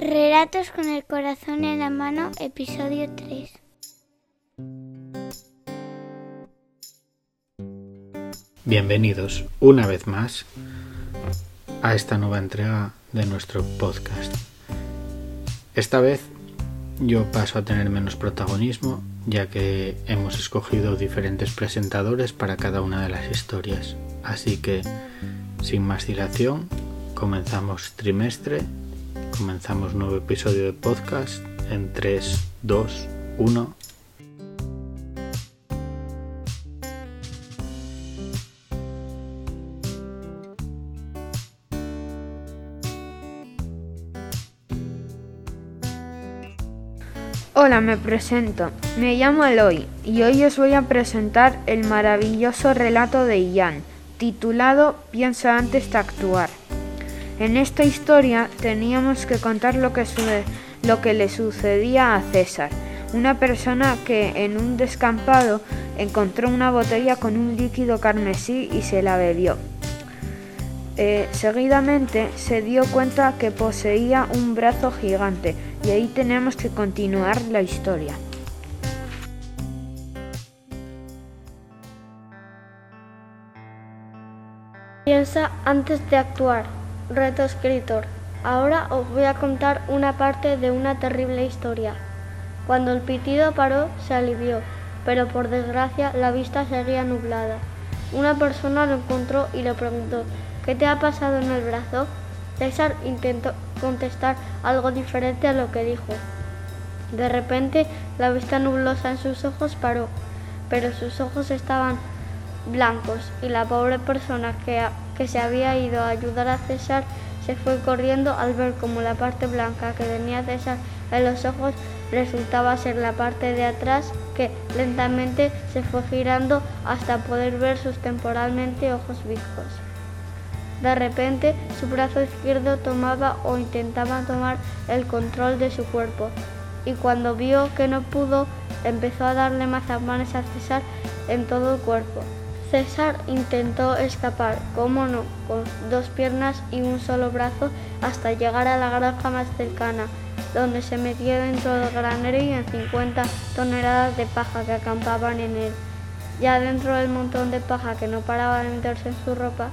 Relatos con el corazón en la mano, episodio 3. Bienvenidos una vez más a esta nueva entrega de nuestro podcast. Esta vez yo paso a tener menos protagonismo ya que hemos escogido diferentes presentadores para cada una de las historias. Así que, sin más dilación, comenzamos trimestre, comenzamos nuevo episodio de podcast en 3, 2, 1. Hola, me presento. Me llamo Eloy y hoy os voy a presentar el maravilloso relato de Ian, titulado Piensa antes de actuar. En esta historia teníamos que contar lo que, lo que le sucedía a César, una persona que en un descampado encontró una botella con un líquido carmesí y se la bebió. Eh, seguidamente se dio cuenta que poseía un brazo gigante y ahí tenemos que continuar la historia. Piensa antes de actuar. Reto escritor. Ahora os voy a contar una parte de una terrible historia. Cuando el pitido paró, se alivió, pero por desgracia la vista seguía nublada. Una persona lo encontró y le preguntó, ¿qué te ha pasado en el brazo? César intentó contestar algo diferente a lo que dijo. De repente, la vista nublosa en sus ojos paró, pero sus ojos estaban blancos y la pobre persona que, que se había ido a ayudar a César se fue corriendo al ver como la parte blanca que tenía César en los ojos resultaba ser la parte de atrás que lentamente se fue girando hasta poder ver sus temporalmente ojos viscos. De repente, su brazo izquierdo tomaba o intentaba tomar el control de su cuerpo, y cuando vio que no pudo, empezó a darle mazapanes a César en todo el cuerpo. César intentó escapar, como no, con dos piernas y un solo brazo hasta llegar a la granja más cercana, donde se metió dentro del granero y en 50 toneladas de paja que acampaban en él. Ya dentro del montón de paja que no paraba de meterse en su ropa,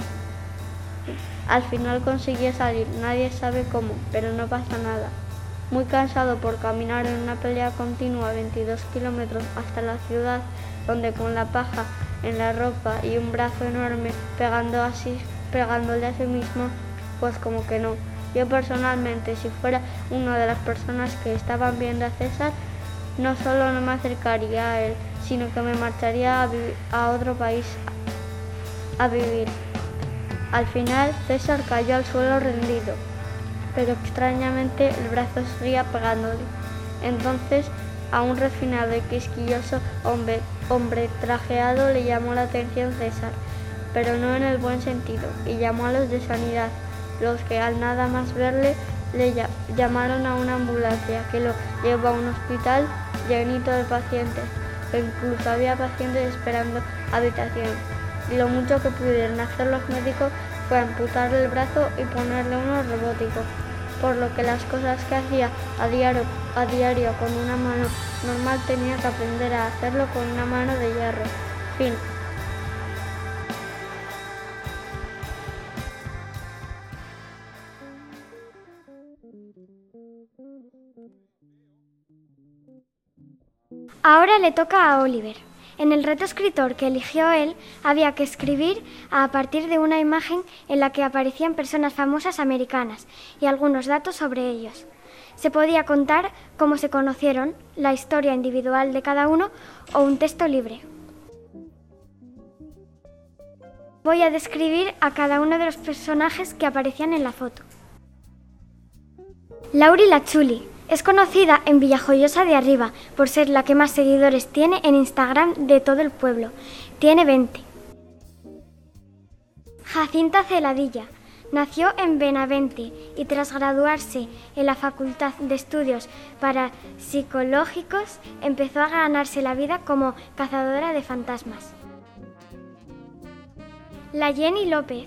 al final consiguió salir, nadie sabe cómo, pero no pasa nada. Muy cansado por caminar en una pelea continua 22 kilómetros hasta la ciudad, donde con la paja en la ropa y un brazo enorme pegando así, pegándole a sí mismo, pues como que no. Yo personalmente, si fuera una de las personas que estaban viendo a César, no solo no me acercaría a él, sino que me marcharía a, a otro país a vivir. Al final César cayó al suelo rendido, pero extrañamente el brazo seguía pegándole. Entonces a un refinado y quisquilloso hombre, hombre trajeado le llamó la atención César, pero no en el buen sentido, y llamó a los de sanidad, los que al nada más verle le llamaron a una ambulancia que lo llevó a un hospital llenito de pacientes, que incluso había pacientes esperando habitación. Y lo mucho que pudieron hacer los médicos fue amputarle el brazo y ponerle uno robótico, por lo que las cosas que hacía a diario, a diario con una mano normal tenía que aprender a hacerlo con una mano de hierro. Fin. Ahora le toca a Oliver. En el reto escritor que eligió él, había que escribir a partir de una imagen en la que aparecían personas famosas americanas y algunos datos sobre ellos. Se podía contar cómo se conocieron, la historia individual de cada uno o un texto libre. Voy a describir a cada uno de los personajes que aparecían en la foto. Lauri Lachuli, es conocida en Villajoyosa de Arriba por ser la que más seguidores tiene en Instagram de todo el pueblo. Tiene 20. Jacinta Celadilla. Nació en Benavente y tras graduarse en la Facultad de Estudios para Psicológicos empezó a ganarse la vida como cazadora de fantasmas. La Jenny López.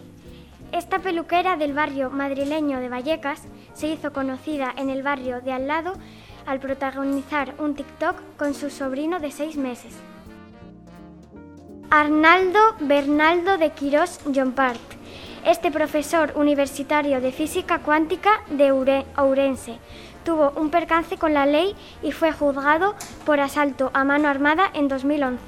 Esta peluquera del barrio madrileño de Vallecas se hizo conocida en el barrio de al lado al protagonizar un TikTok con su sobrino de seis meses. Arnaldo Bernaldo de Quirós Jompart. Este profesor universitario de física cuántica de Ourense tuvo un percance con la ley y fue juzgado por asalto a mano armada en 2011.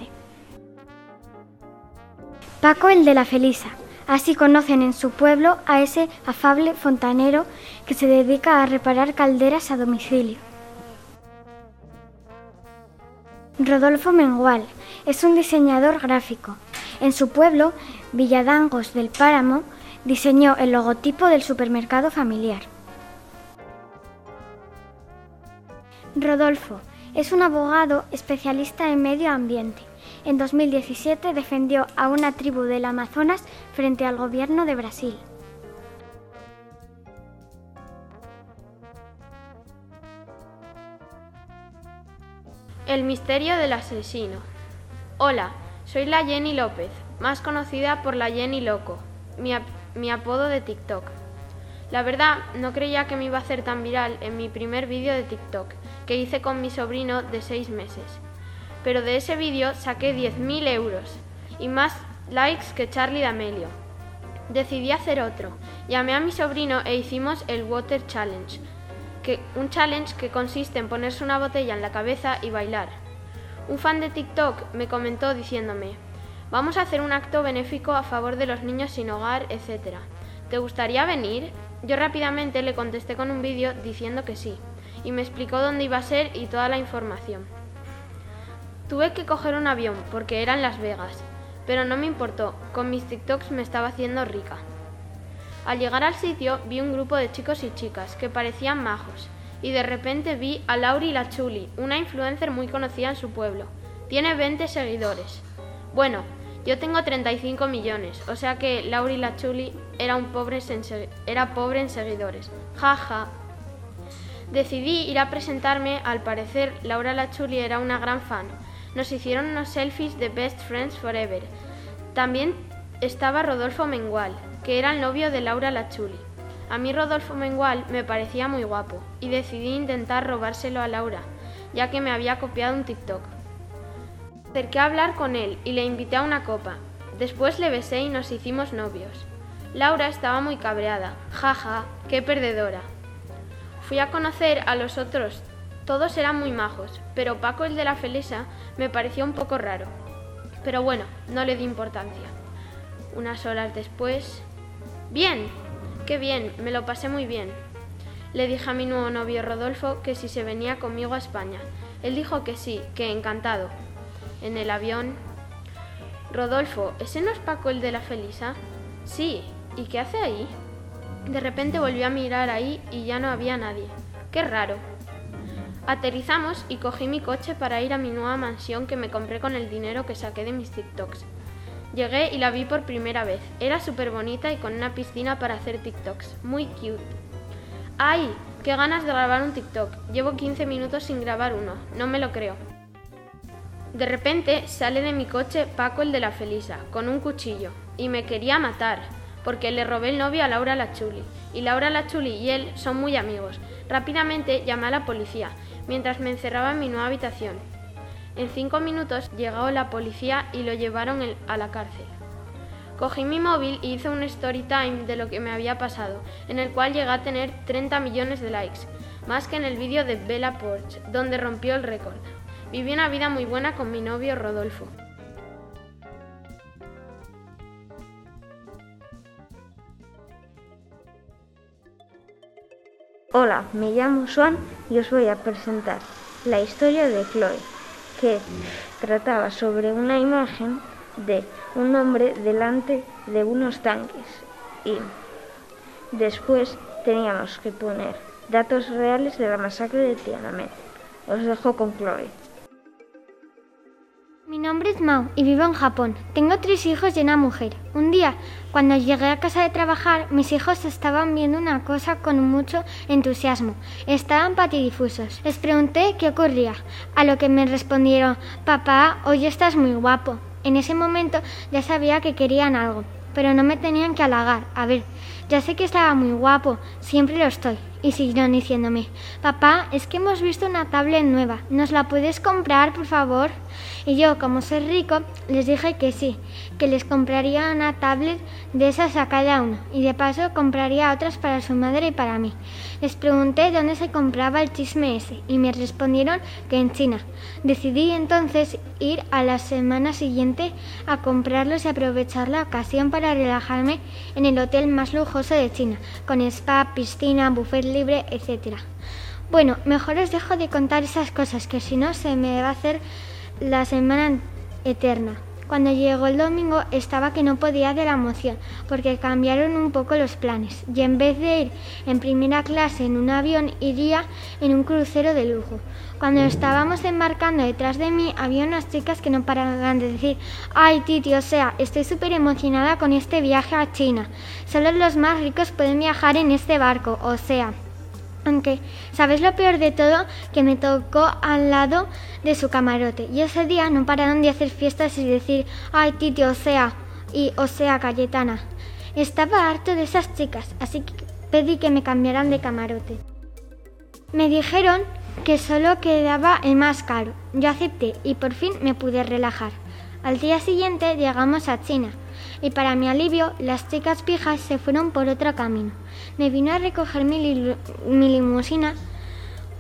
Paco el de la Felisa. Así conocen en su pueblo a ese afable fontanero que se dedica a reparar calderas a domicilio. Rodolfo Mengual es un diseñador gráfico. En su pueblo, Villadangos del Páramo, diseñó el logotipo del supermercado familiar. Rodolfo es un abogado especialista en medio ambiente. En 2017 defendió a una tribu del Amazonas frente al gobierno de Brasil. El misterio del asesino. Hola, soy la Jenny López, más conocida por la Jenny Loco, mi, apodo de TikTok. La verdad, no creía que me iba a hacer tan viral en mi primer vídeo de TikTok, que hice con mi sobrino de 6 meses. Pero de ese vídeo saqué 10.000 euros y más likes que Charlie D'Amelio. Decidí hacer otro. Llamé a mi sobrino e hicimos el Water Challenge, que, un challenge que consiste en ponerse una botella en la cabeza y bailar. Un fan de TikTok me comentó diciéndome, vamos a hacer un acto benéfico a favor de los niños sin hogar, etc. ¿Te gustaría venir? Yo rápidamente le contesté con un vídeo diciendo que sí, y me explicó dónde iba a ser y toda la información. Tuve que coger un avión porque era en Las Vegas, pero no me importó, con mis TikToks me estaba haciendo rica. Al llegar al sitio vi un grupo de chicos y chicas que parecían majos, y de repente vi a Lauri La Chuli, una influencer muy conocida en su pueblo. Tiene 20 seguidores. Bueno, yo tengo 35 millones, o sea que Lauri La Chuli era, un pobre, era pobre en seguidores. Ja, ja. Decidí ir a presentarme, al parecer Laura La Chuli era una gran fan. Nos hicieron unos selfies de Best Friends Forever. También estaba Rodolfo Mengual, que era el novio de Laura Lachuli. A mí Rodolfo Mengual me parecía muy guapo y decidí intentar robárselo a Laura, ya que me había copiado un TikTok. Acerqué a hablar con él y le invité a una copa. Después le besé y nos hicimos novios. Laura estaba muy cabreada. Jaja, qué perdedora. Fui a conocer a los otros. Todos eran muy majos, pero Paco el de la Felisa me pareció un poco raro. Pero bueno, no le di importancia. Unas horas después, Bien, qué bien, me lo pasé muy bien. Le dije a mi nuevo novio Rodolfo que si se venía conmigo a España. Él dijo que sí, que encantado. En el avión... Rodolfo, ¿ese no es Paco el de la Felisa? Sí, ¿y qué hace ahí? De repente volvió a mirar ahí y ya no había nadie. Qué raro. Aterrizamos y cogí mi coche para ir a mi nueva mansión que me compré con el dinero que saqué de mis TikToks. Llegué y la vi por primera vez. Era súper bonita y con una piscina para hacer TikToks. Muy cute. ¡Ay! ¡Qué ganas de grabar un TikTok! Llevo 15 minutos sin grabar uno. No me lo creo. De repente sale de mi coche Paco el de la Felisa, con un cuchillo, y me quería matar, porque le robé el novio a Laura Lachuli, y Laura Lachuli y él son muy amigos. Rápidamente llamé a la policía, mientras me encerraba en mi nueva habitación. En cinco minutos llegó la policía y lo llevaron a la cárcel. Cogí mi móvil y hice un story time de lo que me había pasado, en el cual llegué a tener 30 millones de likes, más que en el vídeo de Bella Porch, donde rompió el récord. Viví una vida muy buena con mi novio Rodolfo. Hola, me llamo Swan y os voy a presentar la historia de Chloe que trataba sobre una imagen de un hombre delante de unos tanques y después teníamos que poner datos reales de la masacre de Tiananmen. Os dejo con Chloe. Mi nombre es Mao y vivo en Japón. Tengo tres hijos y una mujer. Un día, cuando llegué a casa de trabajar, mis hijos estaban viendo una cosa con mucho entusiasmo. Estaban patidifusos. Les pregunté qué ocurría, a lo que me respondieron, papá, hoy estás muy guapo. En ese momento ya sabía que querían algo, pero no me tenían que halagar. A ver, ya sé que estaba muy guapo, siempre lo estoy. y siguieron diciéndome, papá, es que hemos visto una tablet nueva, ¿nos la puedes comprar, por favor? Y yo, como soy rico, les dije que sí, que les compraría una tablet de esas a cada uno, y de paso compraría otras para su madre y para mí. Les pregunté dónde se compraba el chisme ese, y me respondieron que en China. Decidí entonces ir a la semana siguiente a comprarlos y aprovechar la ocasión para relajarme en el hotel más lujoso de China, con spa, piscina, buffet libre, etc. Bueno, mejor os dejo de contar esas cosas, que si no se me va a hacer la semana eterna. Cuando llegó el domingo estaba que no podía de la emoción, porque cambiaron un poco los planes, y en vez de ir en primera clase en un avión, iría en un crucero de lujo. Cuando estábamos embarcando detrás de mí, había unas chicas que no paraban de decir, ay Titi, o sea, estoy súper emocionada con este viaje a China. Solo los más ricos pueden viajar en este barco, o sea, aunque, ¿sabes lo peor de todo? Que me tocó al lado de su camarote. Y ese día no pararon de hacer fiestas y decir, ay, Titi, o sea, y o sea, Cayetana. Estaba harto de esas chicas, así que pedí que me cambiaran de camarote. Me dijeron que solo quedaba el más caro. Yo acepté y por fin me pude relajar. Al día siguiente llegamos a China y para mi alivio las chicas pijas se fueron por otro camino. Me vino a recoger mi, mi limusina.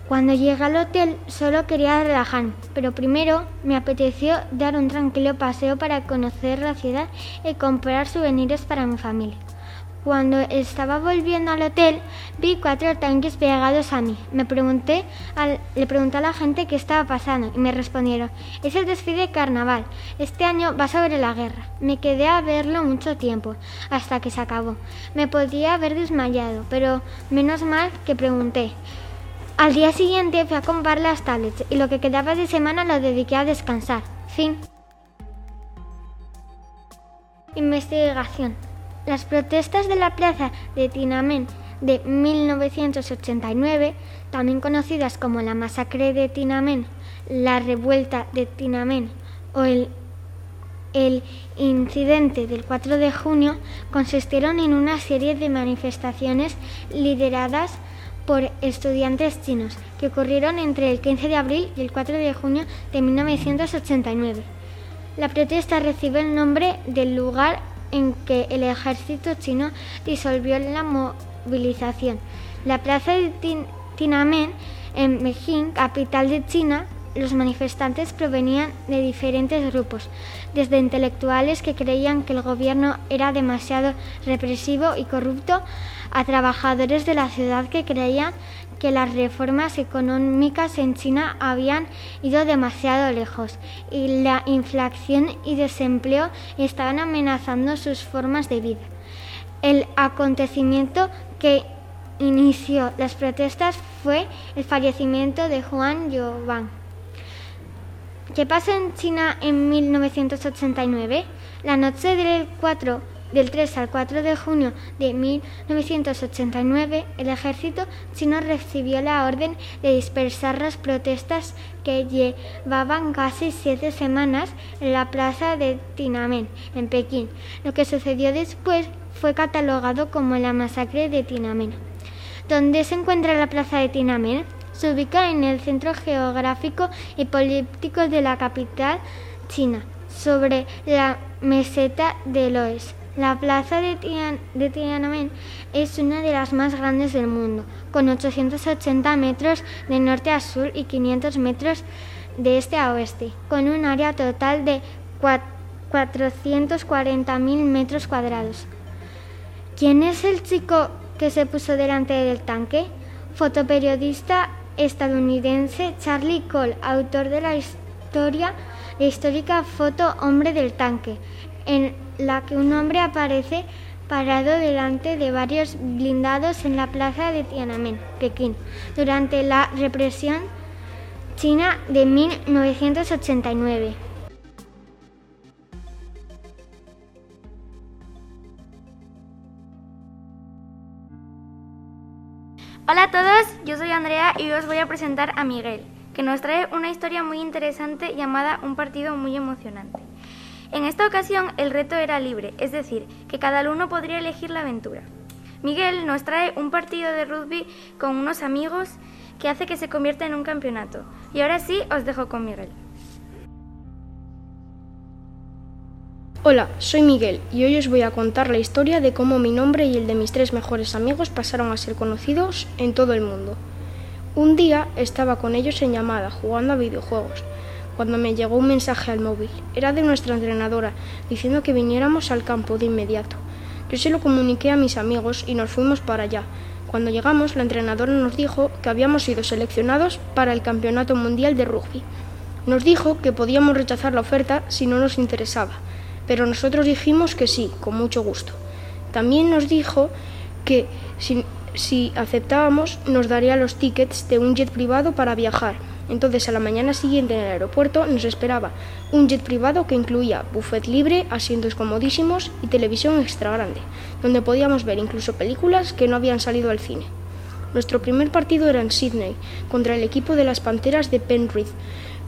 Cuando llegué al hotel solo quería relajarme, pero primero me apeteció dar un tranquilo paseo para conocer la ciudad y comprar souvenirs para mi familia. Cuando estaba volviendo al hotel, vi cuatro tanques pegados a mí. Me pregunté le pregunté a la gente qué estaba pasando y me respondieron, es el desfile de carnaval. Este año va sobre la guerra. Me quedé a verlo mucho tiempo, hasta que se acabó. Me podía haber desmayado, pero menos mal que pregunté. Al día siguiente fui a comprar las tablets y lo que quedaba de semana lo dediqué a descansar. Fin. Investigación. Las protestas de la plaza de Tiananmen de 1989, también conocidas como la masacre de Tiananmen, la revuelta de Tiananmen o el, incidente del 4 de junio, consistieron en una serie de manifestaciones lideradas por estudiantes chinos que ocurrieron entre el 15 de abril y el 4 de junio de 1989. La protesta recibe el nombre del lugar en que el ejército chino disolvió la movilización. La plaza de Tiananmen, en Pekín, capital de China, los manifestantes provenían de diferentes grupos, desde intelectuales que creían que el gobierno era demasiado represivo y corrupto, a trabajadores de la ciudad que creían que las reformas económicas en China habían ido demasiado lejos y la inflación y desempleo estaban amenazando sus formas de vida. El acontecimiento que inició las protestas fue el fallecimiento de Juan Yoban. ¿Qué pasó en China en 1989? La noche del 4 del 3 al 4 de junio de 1989, el ejército chino recibió la orden de dispersar las protestas que llevaban casi siete semanas en la plaza de Tiananmen, en Pekín. Lo que sucedió después fue catalogado como la masacre de Tiananmen. ¿Dónde se encuentra la plaza de Tiananmen? Se ubica en el centro geográfico y político de la capital china, sobre la meseta de Loes. La plaza de, Tiananmen es una de las más grandes del mundo, con 880 metros de norte a sur y 500 metros de este a oeste, con un área total de 440.000 metros cuadrados. ¿Quién es el chico que se puso delante del tanque? Fotoperiodista estadounidense Charlie Cole, autor de la historia, la histórica foto Hombre del Tanque, la que un hombre aparece parado delante de varios blindados en la plaza de Tiananmen, Pekín, durante la represión china de 1989. Hola a todos, yo soy Andrea y os voy a presentar a Miguel, que nos trae una historia muy interesante llamada Un partido muy emocionante. En esta ocasión el reto era libre, es decir, que cada alumno podría elegir la aventura. Miguel nos trae un partido de rugby con unos amigos que hace que se convierta en un campeonato. Y ahora sí, os dejo con Miguel. Hola, soy Miguel y hoy os voy a contar la historia de cómo mi nombre y el de mis tres mejores amigos pasaron a ser conocidos en todo el mundo. Un día estaba con ellos en llamada jugando a videojuegos cuando me llegó un mensaje al móvil. Era de nuestra entrenadora diciendo que viniéramos al campo de inmediato. Yo se lo comuniqué a mis amigos y nos fuimos para allá. Cuando llegamos, la entrenadora nos dijo que habíamos sido seleccionados para el Campeonato Mundial de Rugby. Nos dijo que podíamos rechazar la oferta si no nos interesaba pero nosotros dijimos que sí, con mucho gusto. También nos dijo que si, aceptábamos nos daría los tickets de un jet privado para viajar. Entonces a la mañana siguiente en el aeropuerto nos esperaba un jet privado que incluía buffet libre, asientos comodísimos y televisión extra grande, donde podíamos ver incluso películas que no habían salido al cine. Nuestro primer partido era en Sydney, contra el equipo de las Panteras de Penrith.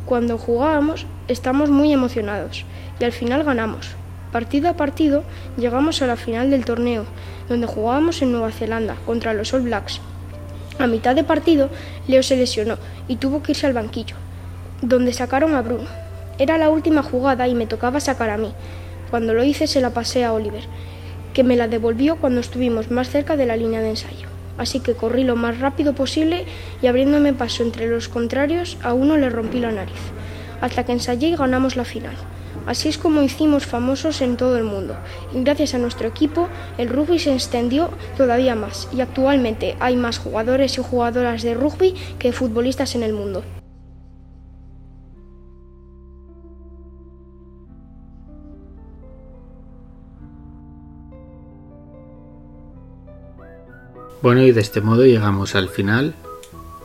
Cuando jugábamos, estamos muy emocionados y al final ganamos. Partido a partido llegamos a la final del torneo, donde jugábamos en Nueva Zelanda contra los All Blacks. A mitad de partido, Leo se lesionó y tuvo que irse al banquillo, donde sacaron a Bruno. Era la última jugada y me tocaba sacar a mí. Cuando lo hice se la pasé a Oliver, que me la devolvió cuando estuvimos más cerca de la línea de ensayo. Así que corrí lo más rápido posible y abriéndome paso entre los contrarios a uno le rompí la nariz, hasta que ensayé y ganamos la final. Así es como hicimos famosos en todo el mundo. Y gracias a nuestro equipo, el rugby se extendió todavía más y actualmente hay más jugadores y jugadoras de rugby que futbolistas en el mundo. Bueno, y de este modo llegamos al final.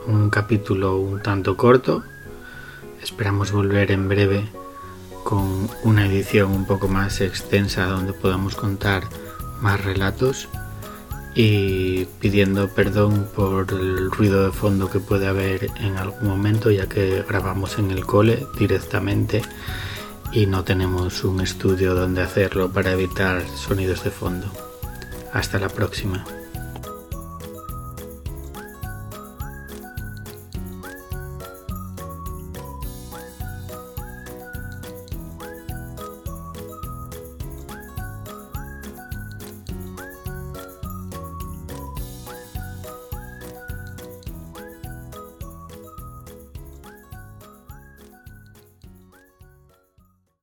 Un capítulo un tanto corto. Esperamos volver en breve con una edición un poco más extensa donde podamos contar más relatos y pidiendo perdón por el ruido de fondo que puede haber en algún momento ya que grabamos en el cole directamente y no tenemos un estudio donde hacerlo para evitar sonidos de fondo. Hasta la próxima.